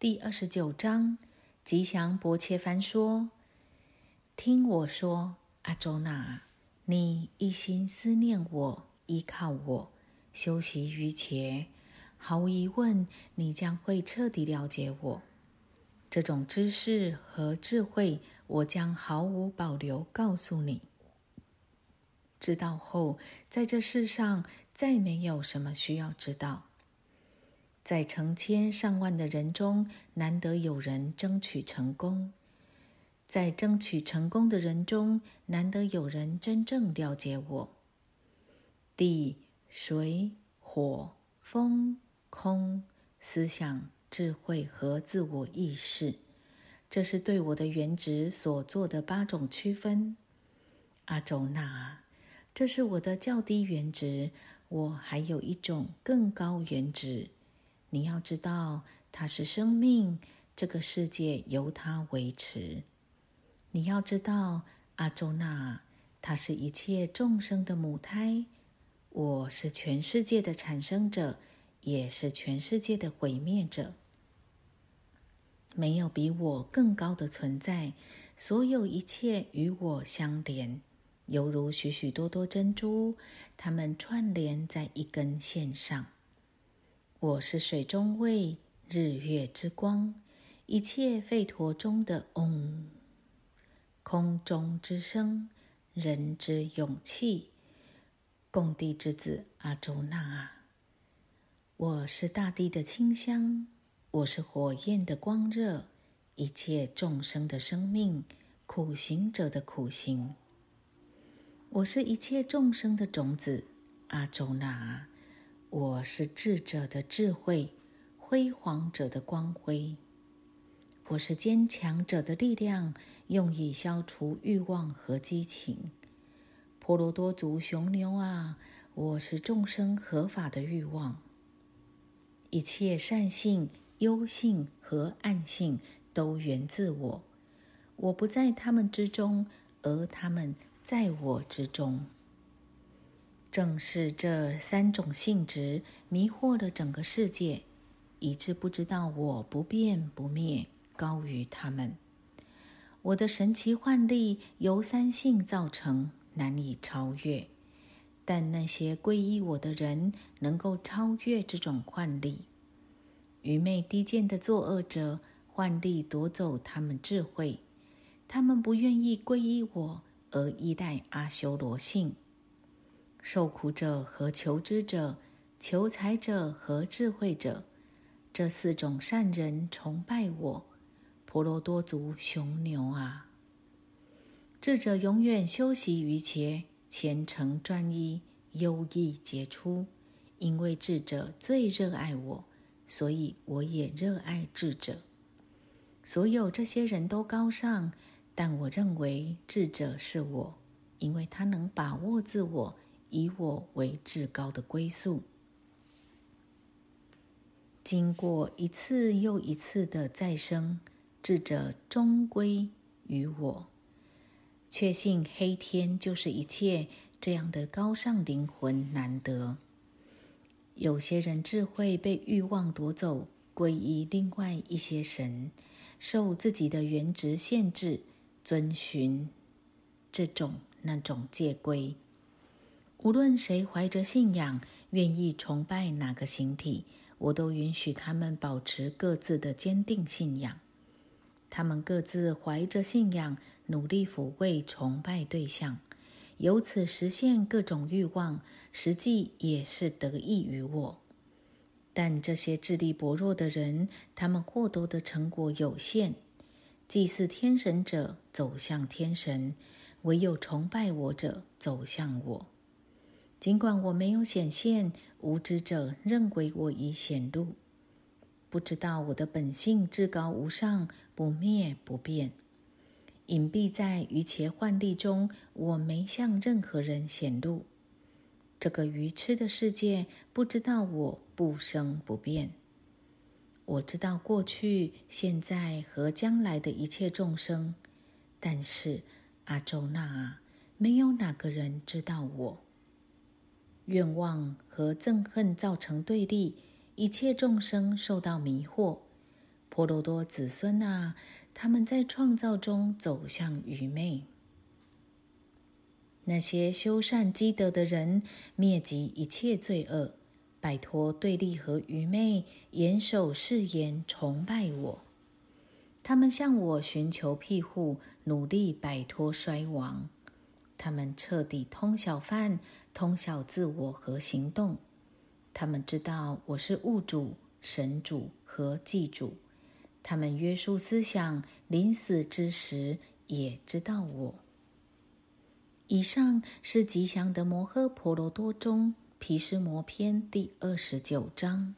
第二十九章，吉祥伯切凡说：“听我说，阿周那，你一心思念我，依靠我，修习于前，毫无疑问，你将会彻底了解我。这种知识和智慧，我将毫无保留告诉你。知道后，在这世上再没有什么需要知道。”在成千上万的人中，难得有人争取成功；在争取成功的人中，难得有人真正了解我。地、水、火、风、空、思想、智慧和自我意识，这是对我的原值所做的八种区分。阿周那，这是我的较低原值，我还有一种更高原值。你要知道，它是生命，这个世界由它维持。你要知道，阿周那，它是一切众生的母胎。我是全世界的产生者，也是全世界的毁灭者。没有比我更高的存在，所有一切与我相连，犹如许许多多珍珠，它们串联在一根线上。我是水中味，日月之光，一切吠陀中的嗡，空中之声，人之勇气，共地之子阿周那啊！我是大地的清香，我是火焰的光热，一切众生的生命，苦行者的苦行。我是一切众生的种子阿周那啊！我是智者的智慧，辉煌者的光辉。我是坚强者的力量，用以消除欲望和激情。婆罗多族雄牛啊，我是众生合法的欲望。一切善性、优性和暗性都源自我，我不在他们之中，而他们在我之中。正是这三种性质迷惑了整个世界，以致不知道我不变不灭，高于他们。我的神奇幻力由三性造成，难以超越。但那些皈依我的人能够超越这种幻力。愚昧低贱的作恶者，幻力夺走他们智慧，他们不愿意皈依我，而依赖阿修罗性。受苦者和求知者，求财者和智慧者，这四种善人崇拜我，婆罗多族雄牛啊！智者永远修习于前，虔诚专一，优异杰出。因为智者最热爱我，所以我也热爱智者。所有这些人都高尚，但我认为智者是我，因为他能把握自我。以我为至高的归宿，经过一次又一次的再生，智者终归于我。确信黑天就是一切，这样的高尚灵魂难得。有些人智慧被欲望夺走，皈依另外一些神，受自己的原值限制，遵循这种那种戒规。无论谁怀着信仰，愿意崇拜哪个形体，我都允许他们保持各自的坚定信仰。他们各自怀着信仰，努力抚慰崇拜对象，由此实现各种欲望，实际也是得益于我。但这些智力薄弱的人，他们获得的成果有限。祭祀天神者走向天神，唯有崇拜我者走向我。尽管我没有显现，无知者认为我已显露，不知道我的本性至高无上，不灭不变，隐蔽在愚切幻力中。我没向任何人显露。这个愚痴的世界不知道我不生不变。我知道过去、现在和将来的一切众生，但是阿周那啊，没有哪个人知道我。愿望和憎恨造成对立，一切众生受到迷惑。婆罗多子孙啊，他们在创造中走向愚昧。那些修善积德的人，灭及一切罪恶，摆脱对立和愚昧，严守誓言，崇拜我。他们向我寻求庇护，努力摆脱衰亡。他们彻底通晓梵，通晓自我和行动。他们知道我是物主、神主和祭主。他们约束思想，临死之时也知道我。以上是吉祥的摩诃婆罗多中毗湿摩篇第二十九章。